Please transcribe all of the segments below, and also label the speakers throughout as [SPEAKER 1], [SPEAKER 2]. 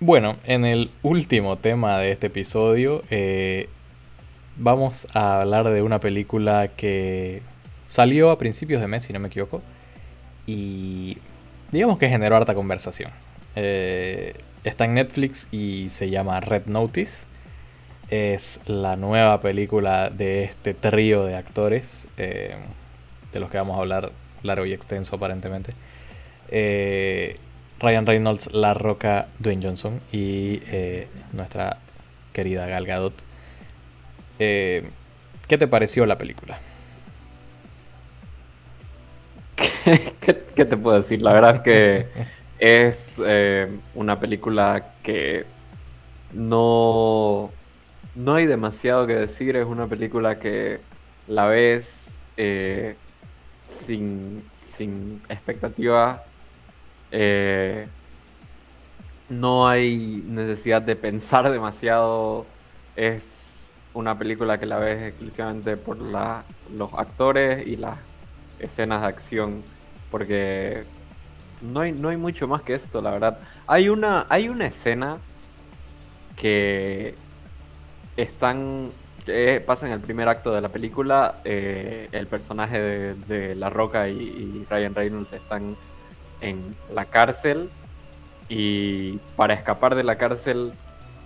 [SPEAKER 1] Bueno, en el último tema de este episodio eh, vamos a hablar de una película que salió a principios de mes, si no me equivoco, y digamos que generó harta conversación. Eh, está en Netflix y se llama Red Notice. Es la nueva película de este trío de actores, eh, de los que vamos a hablar largo y extenso aparentemente. Ryan Reynolds, La Roca, Dwayne Johnson y eh, nuestra querida Gal Gadot. Eh, ¿Qué te pareció la película?
[SPEAKER 2] ¿Qué, te puedo decir? La verdad es que es eh, una película que no, no hay demasiado que decir. Es una película que la ves sin, sin expectativas eh, no hay necesidad de pensar demasiado. Es una película que la ves exclusivamente por los actores y las escenas de acción. Porque no hay, no hay mucho más que esto, la verdad. Hay una, hay una escena que están pasa en el primer acto de la película. Eh, el personaje de, La Roca y, Ryan Reynolds están en la cárcel y para escapar de la cárcel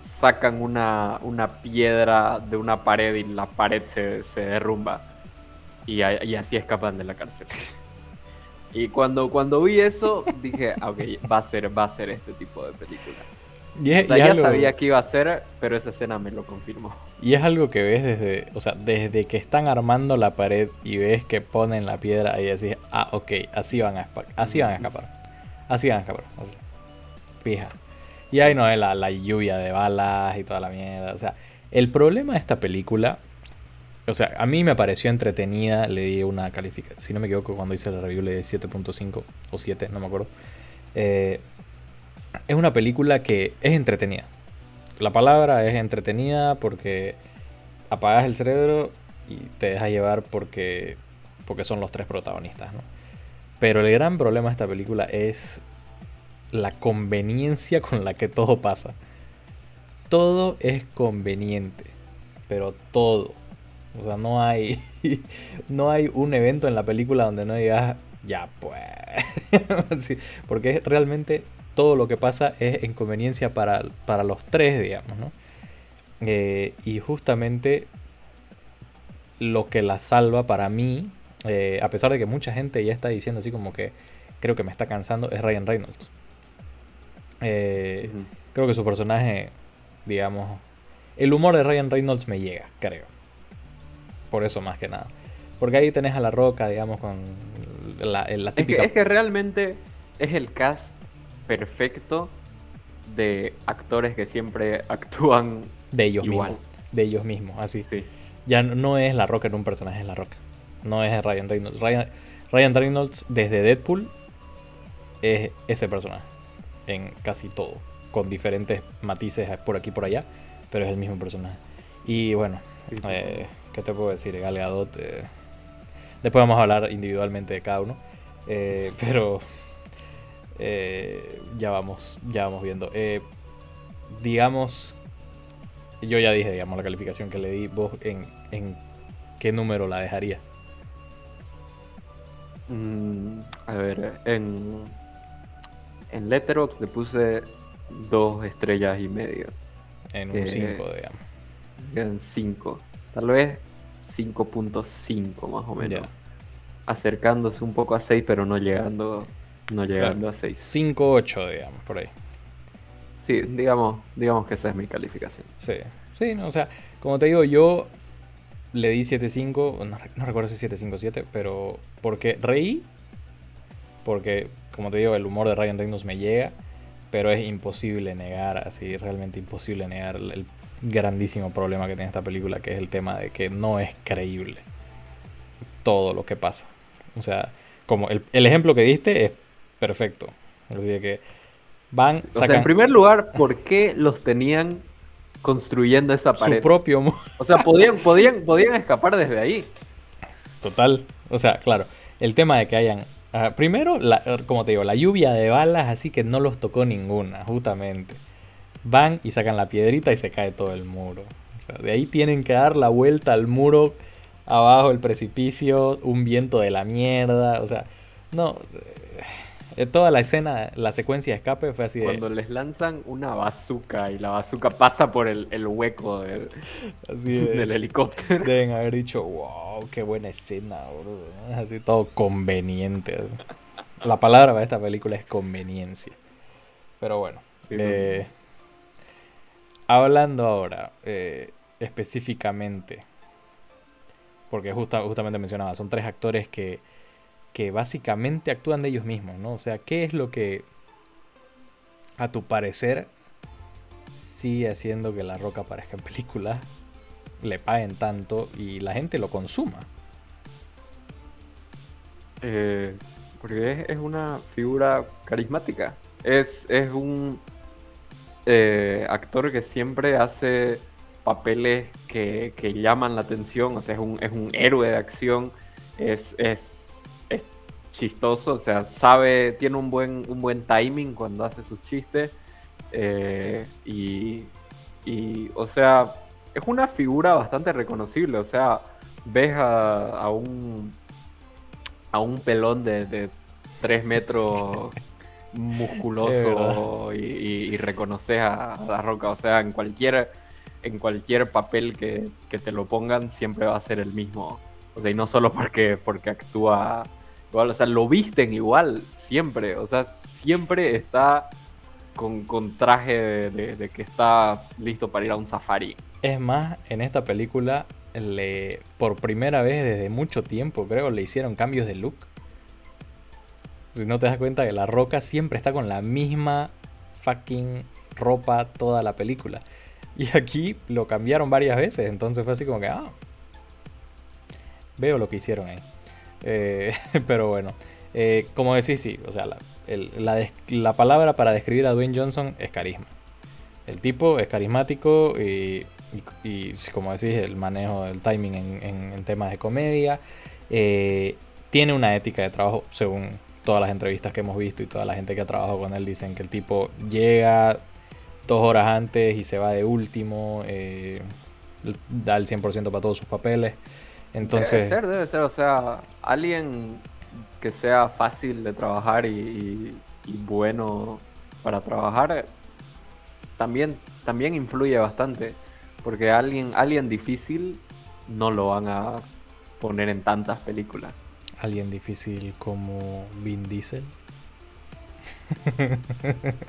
[SPEAKER 2] sacan una, una piedra de una pared y la pared se, se derrumba y, así escapan de la cárcel. y cuando, cuando vi eso dije, ah, ok, va a ser, va a ser este tipo de película. Ya sabía que iba a ser, pero esa escena me lo confirmó.
[SPEAKER 1] Y es algo que ves desde, o sea, desde que están armando la pared y ves que ponen la piedra y decís, ah, ok, así van a, así van a escapar. Así van a escapar. Fija. Y ahí no es la, la lluvia de balas y toda la mierda. O sea, el problema de esta película, o sea, a mí me pareció entretenida, le di una calificación, si no me equivoco, cuando hice la review le di 7.5 o 7, no me acuerdo. Eh, es una película que es entretenida. La palabra es entretenida porque apagas el cerebro y te deja llevar porque, porque son los tres protagonistas, ¿no? Pero el gran problema de esta película es la conveniencia con la que todo pasa. Todo es conveniente, pero todo. O sea, no hay no hay un evento en la película donde no digas, ya pues. porque realmente todo lo que pasa es inconveniencia para, para los tres, digamos, ¿no? Eh, y justamente lo que la salva para mí, eh, a pesar de que mucha gente ya está diciendo así como que creo que me está cansando, es Ryan Reynolds. Eh, creo que su personaje, digamos, el humor de Ryan Reynolds me llega, creo. Por eso más que nada. Porque ahí tenés a La Roca, digamos, con la, típica...
[SPEAKER 2] Es que, realmente es el cast perfecto de actores que siempre actúan
[SPEAKER 1] de ellos mismos. De ellos mismos, así. Ya no es La Roca en un personaje, es La Roca. No es Ryan Reynolds. Ryan, Ryan Reynolds desde Deadpool es ese personaje. En casi todo. Con diferentes matices por aquí y por allá. Pero es el mismo personaje. Y bueno, eh, ¿qué te puedo decir? Gal Gadot. Eh, después vamos a hablar individualmente de cada uno. Eh, pero ya vamos, ya vamos viendo. digamos, yo ya dije, digamos, la calificación que le di. ¿Vos en, en qué número la dejaría?
[SPEAKER 2] Mm, a ver, en, en Letterboxd le puse dos estrellas y medio.
[SPEAKER 1] En un 5, digamos.
[SPEAKER 2] En 5. Tal vez 5.5 más o menos. Acercándose un poco a 6, pero no llegando, no llegando a 6.
[SPEAKER 1] 5.8, digamos, por ahí.
[SPEAKER 2] Sí, digamos, digamos que esa es mi calificación.
[SPEAKER 1] Sí, sí, no, o sea, como te digo, yo le di 7.5, no, no, recuerdo si 7.5 pero porque reí, porque como te digo, el humor de Ryan Reynolds me llega, pero es imposible negar, así, realmente imposible negar el, grandísimo problema que tiene esta película, que es el tema de que no es creíble todo lo que pasa. O sea, como el, ejemplo que diste es perfecto. Así que van...
[SPEAKER 2] O sea, en primer lugar, ¿por qué los tenían construyendo esa pared.
[SPEAKER 1] Su propio
[SPEAKER 2] O sea, podían, podían, podían escapar desde ahí.
[SPEAKER 1] Total. O sea, claro. El tema de que hayan. Ah, primero, la, como te digo, la lluvia de balas, así que no los tocó ninguna, justamente. van y sacan la piedrita y se cae todo el muro. O sea, de ahí tienen que dar la vuelta al muro, abajo el precipicio, un viento de la mierda. O sea, no. Eh, toda la escena, la secuencia de escape fue así de.
[SPEAKER 2] Cuando les lanzan una bazooka y la bazooka pasa por el, el hueco del,
[SPEAKER 1] así de-
[SPEAKER 2] del helicóptero.
[SPEAKER 1] Deben haber dicho, wow, qué buena escena, bro. Así todo conveniente. así. La palabra para esta película es conveniencia. Pero bueno.
[SPEAKER 2] Sí,
[SPEAKER 1] eh, hablando ahora, eh, específicamente, porque justa- justamente mencionaba, son tres actores que, que básicamente actúan de ellos mismos, ¿no? O sea, ¿qué es lo que, a tu parecer, sigue haciendo que La Roca aparezca en películas, le paguen tanto y la gente lo consuma?
[SPEAKER 2] Eh, porque es, una figura carismática. Es, es un eh, actor que siempre hace papeles que, que llaman la atención. O sea, es un, es un héroe de acción. Es, es, es chistoso. O sea, sabe, tiene un buen, un buen timing cuando hace sus chistes. Eh, y, y, o sea, es una figura bastante reconocible. O sea, ves a, a un a un pelón de, de 3 metros musculoso y, y- y reconoces a, a la roca. O sea, en cualquier, en cualquier papel que, que te lo pongan, siempre va a ser el mismo. O sea, y no solo porque, porque actúa igual, o sea, lo visten igual, siempre. O sea, siempre está con, con traje de, que está listo para ir a un safari.
[SPEAKER 1] Es más, en esta película, le, por primera vez desde mucho tiempo, creo, le hicieron cambios de look. Si no te das cuenta que La Roca siempre está con la misma fucking ropa toda la película. Y aquí lo cambiaron varias veces, entonces fue así como que, ah, veo lo que hicieron ahí. Eh, pero bueno, eh, como decís, sí, o sea, la, la palabra para describir a Dwayne Johnson es carisma. El tipo es carismático y, y- como decís, el manejo del timing en, en- temas de comedia. eh, tiene una ética de trabajo, según todas las entrevistas que hemos visto y toda la gente que ha trabajado con él, dicen que el tipo llega dos horas antes y se va de último, da el 100% para todos sus papeles. Entonces,
[SPEAKER 2] Debe ser, debe ser, o sea, alguien que sea fácil de trabajar y, y- y bueno para trabajar también, también influye bastante. Porque alguien, alguien difícil no lo van a poner en tantas películas.
[SPEAKER 1] alguien difícil como Vin Diesel.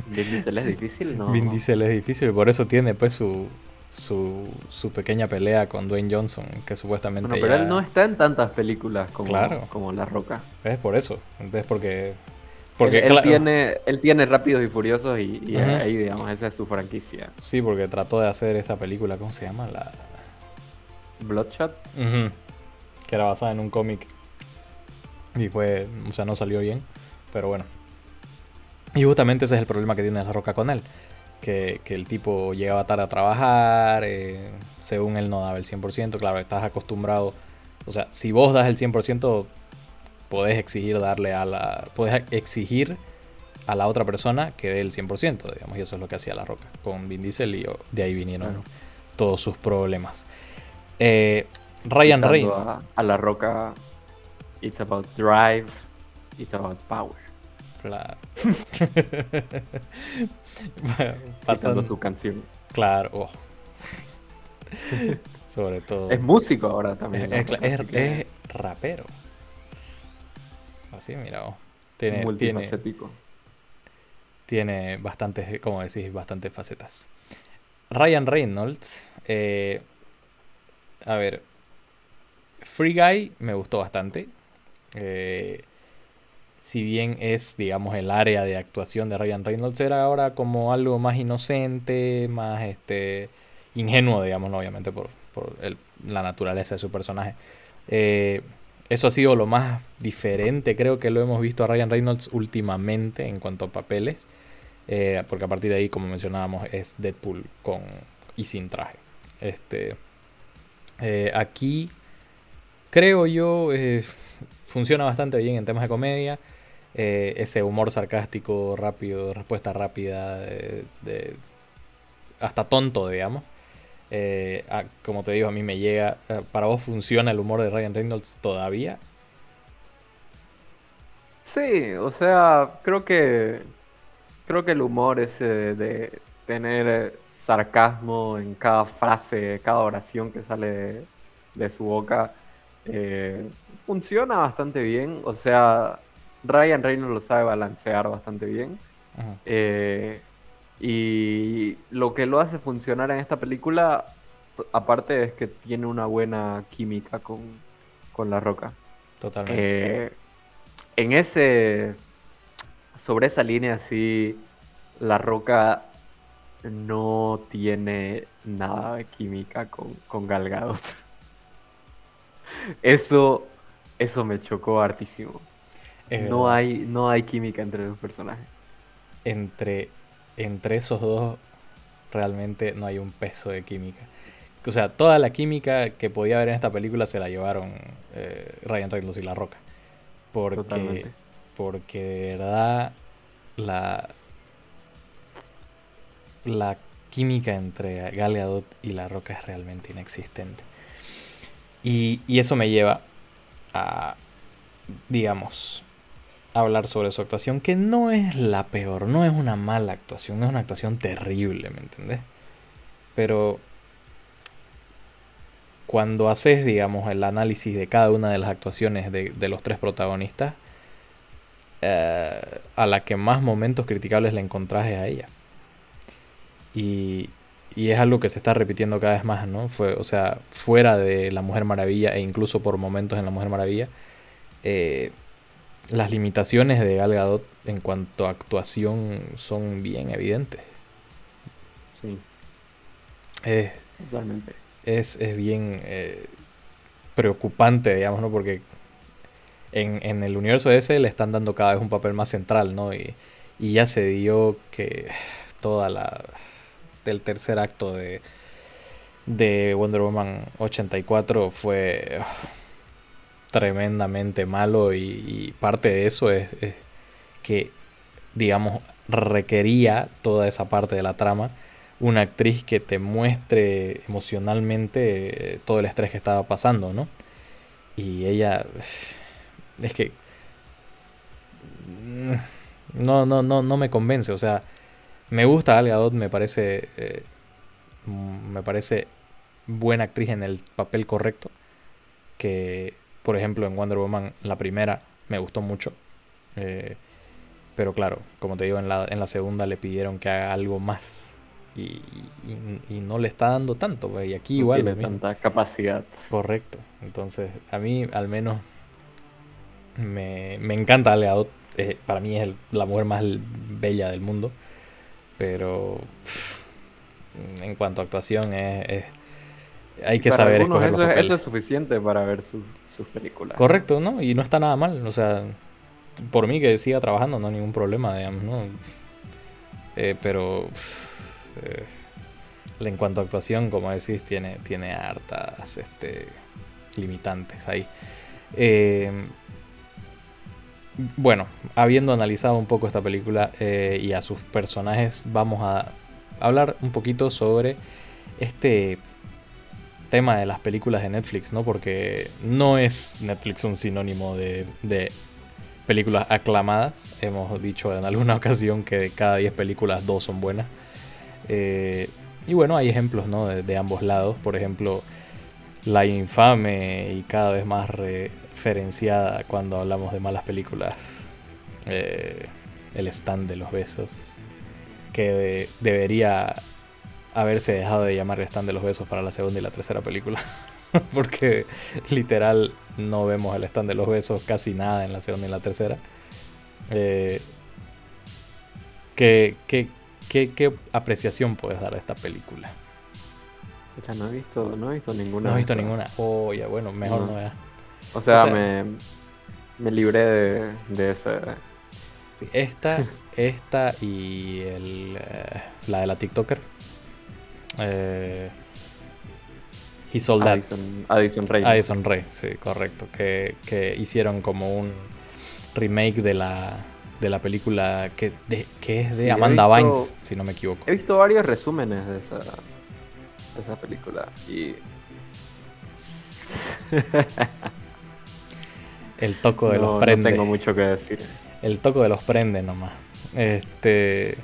[SPEAKER 2] Vin Diesel es difícil, ¿no?
[SPEAKER 1] Vin Diesel es difícil, por eso tiene pues su, su, su pequeña pelea con Dwayne Johnson, que supuestamente...
[SPEAKER 2] Bueno, pero
[SPEAKER 1] ya-
[SPEAKER 2] él no está en tantas películas como,
[SPEAKER 1] Claro.
[SPEAKER 2] como La Roca.
[SPEAKER 1] Es por eso, entonces porque... Porque
[SPEAKER 2] él, tiene, él tiene Rápidos y Furiosos y, ahí, digamos, esa es su franquicia.
[SPEAKER 1] Sí, porque trató de hacer esa película, ¿cómo se llama? La...
[SPEAKER 2] Bloodshot.
[SPEAKER 1] Que era basada en un cómic. Y fue, o sea, no salió bien, pero bueno. Y justamente ese es el problema que tiene La Roca con él. Que, que el tipo llegaba tarde a trabajar, eh, según él no daba el 100%, claro, estás acostumbrado. O sea, si vos das el 100%, podés exigir darle a la... Podés exigir a la otra persona que dé el 100%, digamos, y eso es lo que hacía La Roca con Vin Diesel y de ahí vinieron
[SPEAKER 2] Claro.
[SPEAKER 1] todos sus problemas. Eh, Ryan Reynolds.
[SPEAKER 2] A, a La Roca, it's about drive, it's about power.
[SPEAKER 1] Claro. Pasan-
[SPEAKER 2] su canción.
[SPEAKER 1] Claro. oh. Sobre todo.
[SPEAKER 2] Es músico ahora también.
[SPEAKER 1] Es,
[SPEAKER 2] ¿no?
[SPEAKER 1] es- es-
[SPEAKER 2] Así que
[SPEAKER 1] es rapero. Así, mira. oh. Tiene, tiene,
[SPEAKER 2] multifacético.
[SPEAKER 1] tiene bastantes, como decís, bastantes facetas. Ryan Reynolds. eh, a ver. Free Guy me gustó bastante. Eh, si bien es, digamos, el área de actuación de Ryan Reynolds, era ahora como algo más inocente, más este ingenuo, digamos, obviamente por, por el- la naturaleza de su personaje. Eh, eso ha sido lo más diferente, creo que lo hemos visto a Ryan Reynolds últimamente en cuanto a papeles, eh, porque a partir de ahí, como mencionábamos, es Deadpool con y sin traje. Este, eh, aquí creo yo funciona bastante bien en temas de comedia. Eh, ese humor sarcástico, rápido, respuesta rápida, de, de- hasta tonto, digamos. Eh, como te digo, a mí me llega. Eh, ¿Para vos funciona el humor de Ryan Reynolds todavía?
[SPEAKER 2] Sí, o sea, creo que. Creo que el humor ese de, tener sarcasmo en cada frase, cada oración que sale de, su boca, funciona bastante bien. O sea, Ryan Reynolds lo sabe balancear bastante bien. Y lo que lo hace funcionar en esta película, aparte es que tiene una buena química con, La Roca.
[SPEAKER 1] Totalmente.
[SPEAKER 2] Eh, en ese. Sobre esa línea, sí. La Roca no tiene nada de química con, con Galgados. Eso. Eso me chocó hartísimo. No hay, no hay química entre los personajes.
[SPEAKER 1] Entre entre esos dos realmente no hay un peso de química. O sea, toda la química que podía haber en esta película se la llevaron eh, Ryan Reynolds y La Roca. Porque, porque de verdad la, la química entre Gal Gadot y La Roca es realmente inexistente. Y, y eso me lleva a, digamos, hablar sobre su actuación, que no es la peor, no es una mala actuación, es una actuación terrible, ¿me entendés? Pero cuando haces, digamos, el análisis de cada una de las actuaciones de, los tres protagonistas, eh, a la que más momentos criticables le encontrás es a ella. Y, y es algo que se está repitiendo cada vez más, ¿no? Fue, o sea, fuera de La Mujer Maravilla e incluso por momentos en La Mujer Maravilla, eh, las limitaciones de Gal Gadot en cuanto a actuación son bien evidentes.
[SPEAKER 2] Sí.
[SPEAKER 1] Es, Totalmente. Es, bien eh, preocupante, digamos, ¿no? Porque en, el universo ese le están dando cada vez un papel más central, ¿no? Y, y ya se dio que toda la... del tercer acto de, de Wonder Woman 84 fue tremendamente malo y, parte de eso es, que, digamos, requería toda esa parte de la trama una actriz que te muestre emocionalmente eh, todo el estrés que estaba pasando, ¿no? Y ella es que mm, no no no no me convence, o sea, me gusta Al Gadot, me parece eh, me parece buena actriz en el papel correcto que por ejemplo, en Wonder Woman, la primera me gustó mucho. Eh, pero claro, como te digo, en la, en la segunda le pidieron que haga algo más. Y, no le está dando tanto. Y aquí igual.
[SPEAKER 2] Tiene tanta capacidad.
[SPEAKER 1] Correcto. Entonces, a mí al menos me, me encanta Ale eh, para mí es la mujer más bella del mundo. Pero en cuanto a actuación es, hay que saber
[SPEAKER 2] escoger eso, eso, es suficiente para ver su, sus películas.
[SPEAKER 1] Correcto, ¿no? Y no está nada mal, o sea, por mí que siga trabajando, no hay ningún problema, digamos, ¿no? Eh, pero eh, en cuanto a actuación, como decís, tiene, tiene hartas este, limitantes ahí. Eh, bueno, habiendo analizado un poco esta película y a sus personajes, vamos a hablar un poquito sobre este tema de las películas de Netflix, ¿no? Porque no es Netflix un sinónimo de, películas aclamadas. Hemos dicho en alguna ocasión que de cada 10 películas, dos son buenas. Eh, y bueno, hay ejemplos, ¿no? De, ambos lados. Por ejemplo, la infame y cada vez más referenciada cuando hablamos de malas películas. Eh, el stand de los besos. Que debería haberse dejado de llamar el stand de los besos para la segunda y la tercera película. Porque literal no vemos el stand de los besos casi nada en la segunda y la tercera. Eh, ¿qué, apreciación puedes dar a esta película?
[SPEAKER 2] Ya no he visto, no he visto ninguna.
[SPEAKER 1] No he visto ninguna. Oh, ya, bueno, mejor no,
[SPEAKER 2] O sea, me, me libré de, de ese.
[SPEAKER 1] Sí, esta, esta y el, eh, la de la TikToker eh, He Sold
[SPEAKER 2] Addison, Rey.
[SPEAKER 1] Addison Rey, sí, correcto. Que, hicieron como un remake de la, de la película que, de, que es de
[SPEAKER 2] Sí,
[SPEAKER 1] Amanda
[SPEAKER 2] visto-
[SPEAKER 1] Bynes, si no me equivoco.
[SPEAKER 2] He visto varios resúmenes de esa, de esa película y...
[SPEAKER 1] El toco de
[SPEAKER 2] no,
[SPEAKER 1] los
[SPEAKER 2] no
[SPEAKER 1] prende.
[SPEAKER 2] tengo mucho que decir.
[SPEAKER 1] El toco de los prende nomás. Este.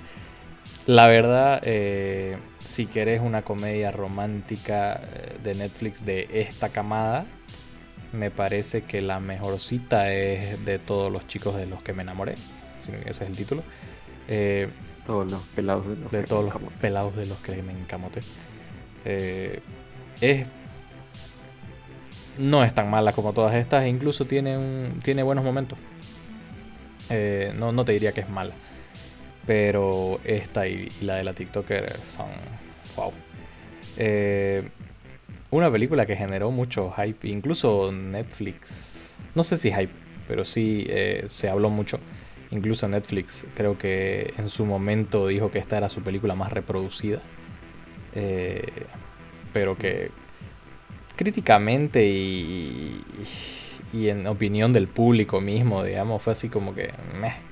[SPEAKER 1] La verdad, eh, si querés una comedia romántica eh, de Netflix de esta camada, me parece que la mejorcita es de todos los chicos de los que me enamoré. Ese es el título. Eh,
[SPEAKER 2] Todos los pelados de los
[SPEAKER 1] de
[SPEAKER 2] que
[SPEAKER 1] todos los
[SPEAKER 2] buscamos.
[SPEAKER 1] pelados de los que me encamoté. Eh, es. No es tan mala como todas estas, e incluso tiene, un, tiene buenos momentos. Eh, no, no te diría que es mala. Pero esta y, la de la TikToker son. ¡Wow! Eh, una película que generó mucho hype, incluso Netflix. No sé si hype, pero sí eh, se habló mucho. Incluso Netflix creo que en su momento dijo que esta era su película más reproducida. Eh, pero que críticamente y, y en opinión del público mismo, digamos, fue así como que... meh.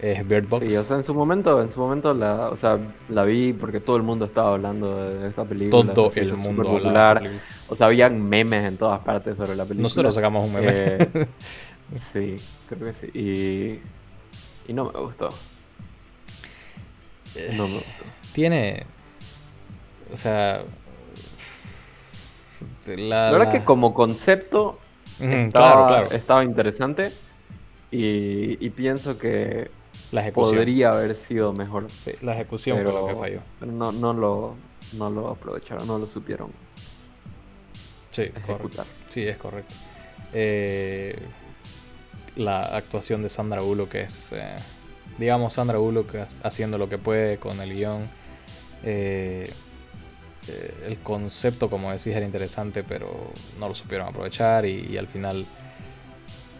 [SPEAKER 1] Es Bird Box.
[SPEAKER 2] Sí, o sea, en su momento, en su momento la, o sea, la vi porque todo el mundo estaba hablando de esta película.
[SPEAKER 1] Todo el mundo de
[SPEAKER 2] popular.
[SPEAKER 1] la película.
[SPEAKER 2] O sea, habían memes en todas partes sobre la película.
[SPEAKER 1] Nosotros sacamos un meme.
[SPEAKER 2] Eh, sí, creo que sí. Y, y no me gustó. No me gustó.
[SPEAKER 1] Tiene... O sea... La,
[SPEAKER 2] La verdad
[SPEAKER 1] la-
[SPEAKER 2] que como concepto estaba,
[SPEAKER 1] claro, claro.
[SPEAKER 2] estaba interesante y, y pienso que
[SPEAKER 1] La ejecución.
[SPEAKER 2] podría haber sido mejor.
[SPEAKER 1] Sí, la ejecución
[SPEAKER 2] Pero,
[SPEAKER 1] fue lo que falló.
[SPEAKER 2] pero no, no, lo, no lo aprovecharon, no lo supieron
[SPEAKER 1] Sí, correcto.
[SPEAKER 2] ejecutar.
[SPEAKER 1] Sí, es correcto. Eh, la actuación de Sandra Bullock es, eh, digamos, Sandra Bullock ha- haciendo lo que puede con el guion. Eh, eh, el concepto, como decís, era interesante, pero no lo supieron aprovechar y, y al final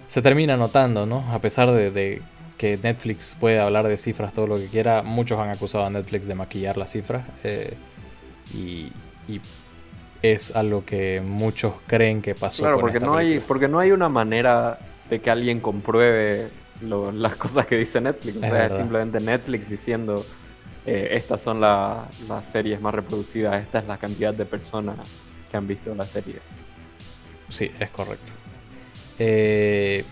[SPEAKER 1] se termina notando, ¿no? A pesar de, de que Netflix puede hablar de cifras todo lo que quiera, muchos han acusado a Netflix de maquillar las cifras eh, y, y es algo que muchos creen que pasó.
[SPEAKER 2] Claro,
[SPEAKER 1] con
[SPEAKER 2] porque
[SPEAKER 1] esta
[SPEAKER 2] no, hay, porque no hay una manera de que alguien compruebe lo- las cosas que dice Netflix. O sea, es simplemente Netflix diciendo, eh, estas son la- las series más reproducidas, esta es la cantidad de personas que han visto la serie.
[SPEAKER 1] Sí, es correcto. Eh,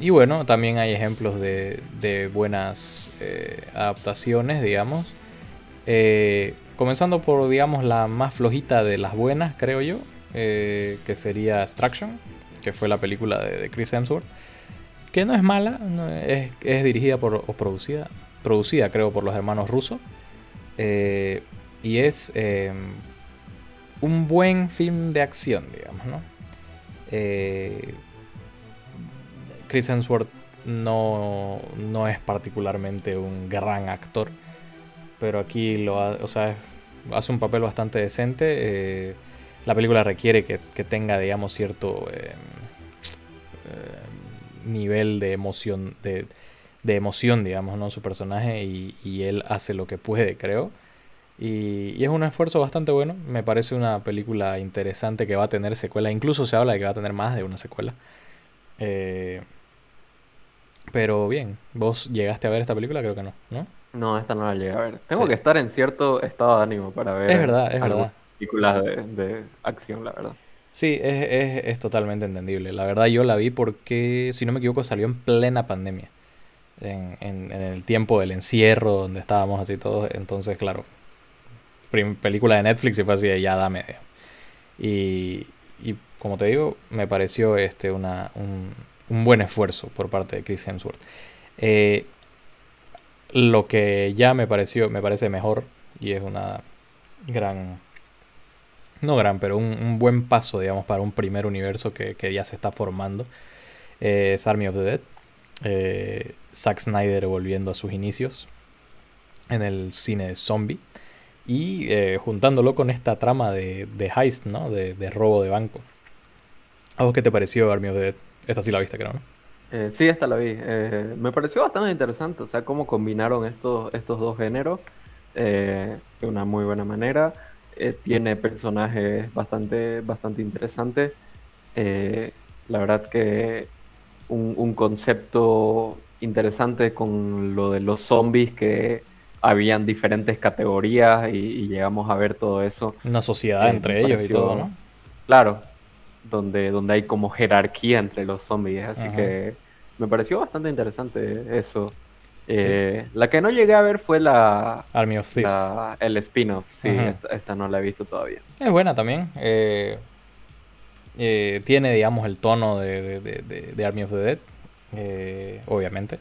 [SPEAKER 1] y bueno, también hay ejemplos de, de buenas eh, adaptaciones, digamos. Eh, comenzando por, digamos, la más flojita de las buenas, creo yo, eh, que sería Extraction, que fue la película de, Chris Hemsworth, que no es mala, es, es dirigida por, o producida, producida creo por los hermanos rusos, y es eh, un buen film de acción, digamos, ¿no? Chris Hemsworth no, no es particularmente un gran actor, pero aquí lo o sea, hace un papel bastante decente. eh, la película requiere que, que tenga, digamos, cierto eh, eh, nivel de emoción, de, de emoción, digamos, ¿no? Su personaje y, él hace lo que puede, creo. Y, y es un esfuerzo bastante bueno. Me parece una película interesante que va a tener secuela. Incluso se habla de que va a tener más de una secuela. Eh, pero bien, ¿vos llegaste a ver esta película? Creo que no, ¿no?
[SPEAKER 2] No, esta no la llegué a ver. Tengo
[SPEAKER 1] Sí.
[SPEAKER 2] que estar en cierto estado de ánimo para ver
[SPEAKER 1] Es verdad, es verdad.
[SPEAKER 2] películas de, de acción, la verdad.
[SPEAKER 1] Sí, es, es- es totalmente entendible. La verdad yo la vi porque, si no me equivoco, salió en plena pandemia. En, en- en el tiempo del encierro, donde estábamos así todos. Entonces, claro, película de Netflix y fue así de ya dame. Y, y como te digo, me pareció este una, un, un buen esfuerzo por parte de Chris Hemsworth. Eh, lo que ya me pareció, me parece mejor y es una gran no gran, pero un, un buen paso, digamos, para un primer universo que, que ya se está formando. es Army of the Dead. Eh, Zack Snyder volviendo a sus inicios en el cine zombie. Y eh, juntándolo con esta trama de, de heist, ¿no? De, de robo de banco. ¿A vos qué te pareció Army of the Dead? Esta sí la viste, creo, ¿no?
[SPEAKER 2] Eh, sí, esta la vi. Eh, me pareció bastante interesante, o sea, cómo combinaron estos, estos dos géneros eh, de una muy buena manera. Eh, tiene personajes bastante, bastante interesantes. Eh, la verdad que un, un concepto interesante con lo de los zombies que habían diferentes categorías y, llegamos a ver todo eso.
[SPEAKER 1] Una sociedad entre ellos y todo, ¿no?
[SPEAKER 2] Claro, donde, donde hay como jerarquía entre los zombies, así
[SPEAKER 1] Ajá.
[SPEAKER 2] que me pareció bastante interesante eso. Eh, La que no llegué a ver fue la,
[SPEAKER 1] Army of Thieves.
[SPEAKER 2] la- el spin-off, sí, esta, esta no la he visto todavía.
[SPEAKER 1] Es buena también. eh, eh, tiene, digamos, el tono de, de- de- de- de Army of the Dead, obviamente.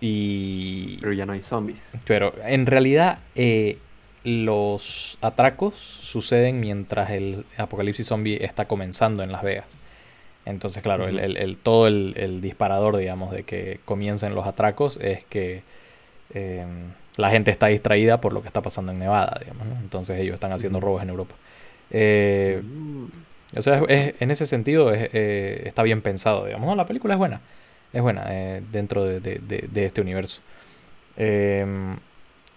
[SPEAKER 1] Y,
[SPEAKER 2] Pero ya no hay zombies.
[SPEAKER 1] pero en realidad eh, los atracos suceden mientras el apocalipsis zombie está comenzando en Las Vegas. Entonces, claro, el- el- todo el, disparador, digamos, de que comiencen los atracos es que eh, la gente está distraída por lo que está pasando en Nevada, digamos, ¿no? Entonces ellos están haciendo robos en Europa. Eh, o sea, es- en ese sentido es- eh, está bien pensado, digamos. No, la película es buena. Es buena eh, dentro de, de- de- de este universo.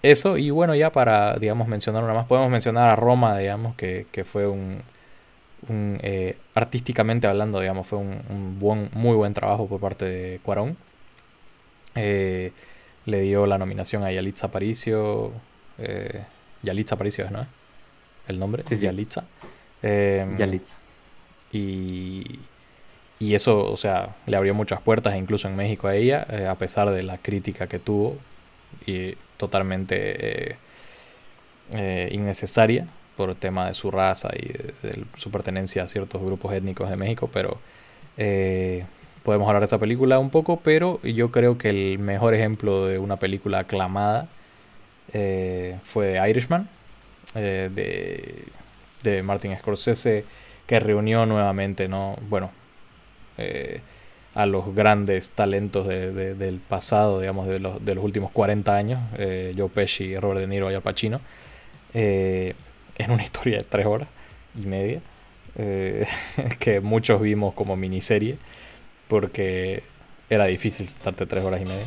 [SPEAKER 1] Eso, y bueno, ya para, digamos, mencionar una más, podemos mencionar a Roma, digamos, que, que fue un, un, eh, artísticamente hablando, digamos, fue un, un buen, muy buen trabajo por parte de Cuarón. Eh, le dio la nominación a Yalitza Aparicio. Eh, Yalitza Aparicio es, ¿no? El nombre,
[SPEAKER 2] Sí, sí.
[SPEAKER 1] Yalitza. Em,
[SPEAKER 2] Yalitza.
[SPEAKER 1] y, y eso, o sea, le abrió muchas puertas, incluso en México a ella, a pesar de la crítica que tuvo, y totalmente eh, eh, innecesaria por el tema de su raza y de, su pertenencia a ciertos grupos étnicos de México, pero eh, podemos hablar de esa película un poco, pero yo creo que el mejor ejemplo de una película aclamada fue Irishman, de, de Martin Scorsese, que reunió nuevamente, ¿no? Bueno, a los grandes talentos de- de- del pasado, digamos, de los, de los últimos 40 años, eh, Joe Pesci, Robert De Niro y Al Pacino, eh, en una historia de tres horas y media, eh, que muchos vimos como miniserie, porque era difícil sentarte tres horas y media.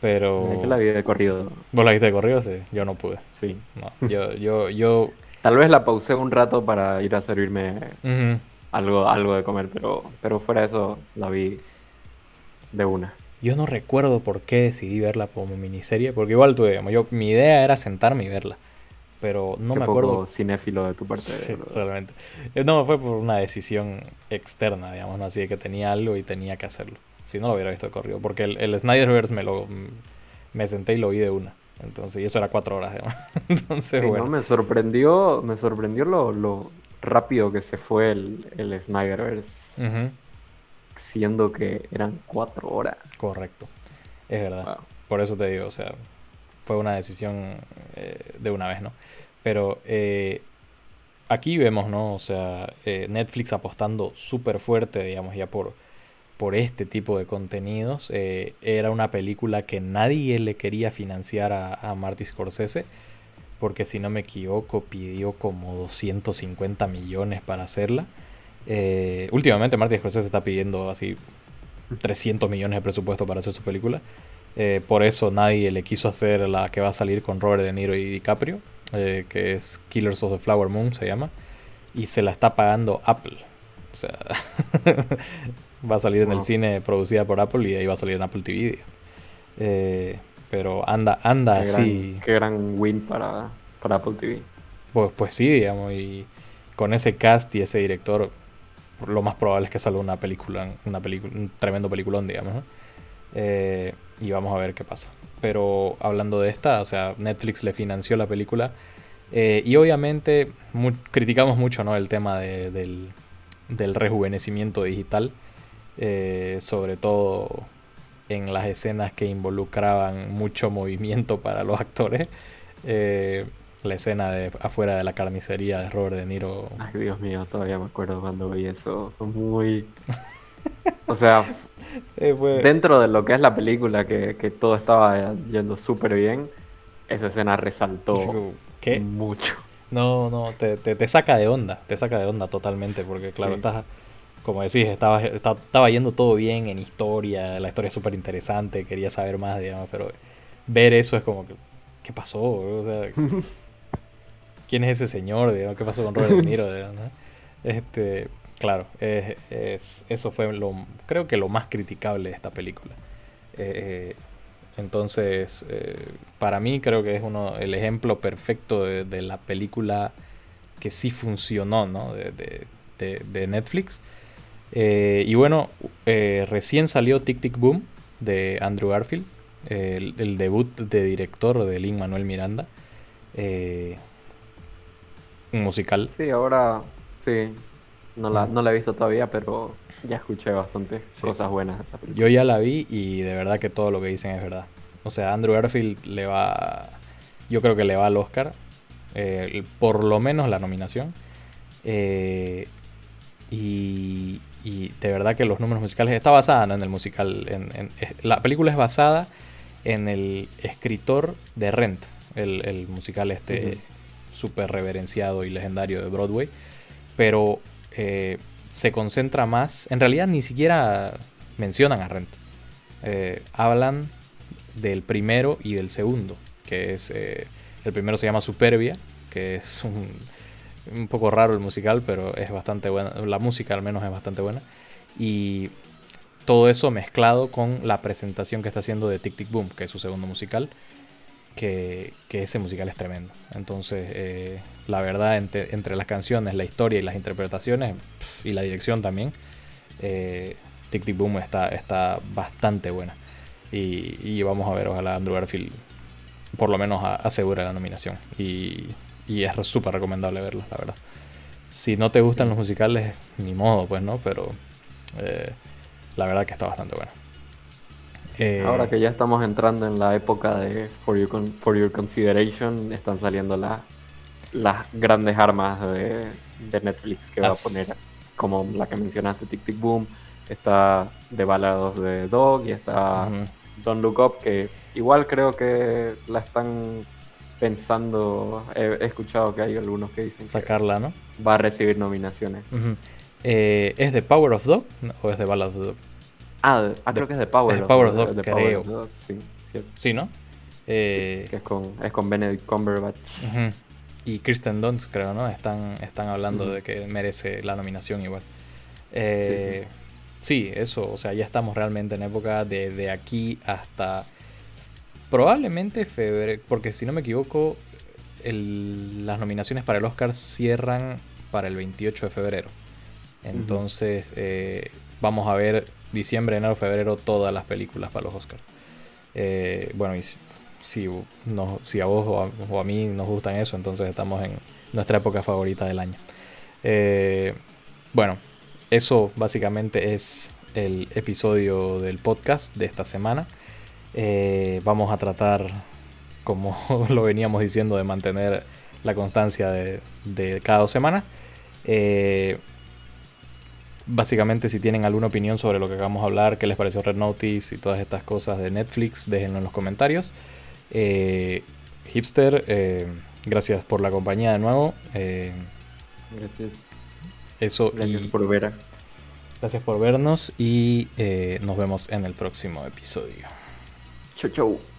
[SPEAKER 1] Pero...
[SPEAKER 2] La vi de corrido,
[SPEAKER 1] ¿Vos la viste de corrido? Sí, yo no pude.
[SPEAKER 2] sí.
[SPEAKER 1] No, yo, yo, yo...
[SPEAKER 2] Tal vez la pausé un rato para ir a servirme
[SPEAKER 1] ujú.
[SPEAKER 2] Algo, algo de comer, pero, pero fuera de eso la vi de una.
[SPEAKER 1] Yo no recuerdo por qué decidí verla como miniserie, porque igual tuve, digamos, yo, mi idea era sentarme y verla, pero no
[SPEAKER 2] Qué
[SPEAKER 1] me
[SPEAKER 2] poco
[SPEAKER 1] acuerdo
[SPEAKER 2] cinéfilo de tu parte.
[SPEAKER 1] Sí, realmente. Eh, No, fue por una decisión externa, digamos, ¿no? así de que tenía algo y tenía que hacerlo. Si no lo hubiera visto de corrido, porque el, el Snyderverse me lo me senté y lo vi de una. Entonces, y eso era cuatro horas, digamos. Entonces,
[SPEAKER 2] Sí,
[SPEAKER 1] bueno.
[SPEAKER 2] ¿no? Me sorprendió, me sorprendió lo, lo rápido que se fue el, el Snyderverse,
[SPEAKER 1] Ujú,
[SPEAKER 2] siendo que eran cuatro horas.
[SPEAKER 1] correcto. Es verdad.
[SPEAKER 2] Wow.
[SPEAKER 1] Por eso te digo, o sea, fue una decisión eh, de una vez, ¿no? Pero eh, aquí vemos, ¿no? O sea, eh, Netflix apostando súper fuerte, digamos, ya por, por este tipo de contenidos. Era una película que nadie le quería financiar a, a Marty Scorsese, porque si no me equivoco, pidió como 250 millones para hacerla. Eh, últimamente Marty Scorsese está pidiendo así 300 millones de presupuesto para hacer su película. Eh, por eso nadie le quiso hacer la que va a salir con Robert De Niro y DiCaprio, eh, que es Killers of the Flower Moon se llama, y se la está pagando Apple. O sea, va a salir en el cine producida por Apple y ahí va a salir en Apple TV. Eh, pero anda, anda
[SPEAKER 2] Qué,
[SPEAKER 1] así.
[SPEAKER 2] gran, qué gran win para, para Apple TV.
[SPEAKER 1] Pues, pues sí, digamos, y con ese cast y ese director, lo más probable es que salga una película, una película, un tremendo peliculón, digamos, ¿no? Eh, y vamos a ver qué pasa. Pero hablando de esta, o sea, Netflix le financió la película eh, y obviamente mu- criticamos mucho, ¿no? El tema de- del, del rejuvenecimiento digital, eh, sobre todo en las escenas que involucraban mucho movimiento para los actores. Eh, la escena de afuera de la carnicería de Robert De Niro.
[SPEAKER 2] Ay, Dios mío, todavía me acuerdo cuando vi eso. Muy... O sea,
[SPEAKER 1] Eh,
[SPEAKER 2] dentro de lo que es la película, que, que todo estaba yendo súper bien, esa escena resaltó mucho.
[SPEAKER 1] No, no, te, te, te saca de onda, te saca de onda totalmente, porque claro,
[SPEAKER 2] Sí.
[SPEAKER 1] estás, como decís, estaba, estaba yendo todo bien en historia, la historia es súper interesante, quería saber más, digamos, pero ver eso es como que, ¿qué pasó? O sea, ¿quién es ese señor? digamos? ¿Qué pasó con Robert De Niro? digamos? Este, claro, es, es- eso fue lo, creo que lo más criticable de esta película. Eh, entonces, para mí creo que es uno el ejemplo perfecto de, la película que sí funcionó, ¿no? De, Netflix. Y bueno, recién salió Tic Tic Boom de Andrew Garfield, el, debut de director de Lin Manuel Miranda. un musical.
[SPEAKER 2] Sí, ahora sí, no la, no la he visto todavía, pero ya escuché bastante cosas buenas de esa película.
[SPEAKER 1] Yo ya la vi y de verdad que todo lo que dicen es verdad. O sea, Andrew Garfield le va. Yo creo que le va al Oscar. Eh, por lo menos la nominación. Eh, y, y, de verdad que los números musicales. Está basada en el musical. En, la película es basada en el escritor de Rent. El, musical este súper reverenciado y legendario de Broadway. Pero eh, se concentra más, en realidad ni siquiera mencionan a Rent. Eh, hablan del primero y del segundo, que es, eh, el primero se llama Superbia, que es un, un poco raro el musical, pero es bastante buena, la música al menos es bastante buena. Y todo eso mezclado con la presentación que está haciendo de Tic Tic Boom, que es su segundo musical, que, ese musical es tremendo. Entonces, eh, la verdad, entre, las canciones, la historia y las interpretaciones, y la dirección también, eh, Tic Tic Boom está, está bastante buena. Y, vamos a ver, ojalá Andrew Garfield por lo menos asegure la nominación. Y, es súper recomendable verlo, la verdad. Si no te gustan los musicales, ni modo, pues no, pero eh, la verdad que está bastante buena.
[SPEAKER 2] Eh, Ahora que ya estamos entrando en la época de For Your, for your Consideration, están saliendo las grandes armas de, Netflix que va a poner, como la que mencionaste, Tic Tic Boom, está The Balados de Dog y está Don't Look Up, que igual creo que la están pensando, he, escuchado que hay algunos que dicen
[SPEAKER 1] sacarla, ¿no?
[SPEAKER 2] Va a recibir nominaciones.
[SPEAKER 1] Eh, ¿Es de Power of Dog o es de Ballad of Dog?
[SPEAKER 2] Ah, ah creo que es de Power.
[SPEAKER 1] Es de Power of Dog, creo. sí, sí, ¿no?
[SPEAKER 2] Eh, que es con, es con Benedict Cumberbatch.
[SPEAKER 1] Y Kristen Dunst, creo, ¿no? Están, están hablando de que merece la nominación igual. Eh, sí, eso, o sea, ya estamos realmente en época de, de aquí hasta probablemente febrero, porque si no me equivoco, las nominaciones para el Oscar cierran para el 28 de febrero. Entonces, eh, vamos a ver diciembre, enero, febrero todas las películas para los Oscars. Eh, bueno, y si, no, si a vos o a, mí nos gustan eso, entonces estamos en nuestra época favorita del año. Eh, bueno, eso básicamente es el episodio del podcast de esta semana. Eh, vamos a tratar, como lo veníamos diciendo, de mantener la constancia de, de cada dos semanas. Eh, Básicamente, si tienen alguna opinión sobre lo que acabamos de hablar, qué les pareció Red Notice y todas estas cosas de Netflix, déjenlo en los comentarios. Eh, hipster, eh, gracias por la compañía de nuevo.
[SPEAKER 2] Gracias.
[SPEAKER 1] Eso
[SPEAKER 2] gracias por ver.
[SPEAKER 1] Gracias por vernos y nos vemos en el próximo episodio.
[SPEAKER 2] Tchau, tchau.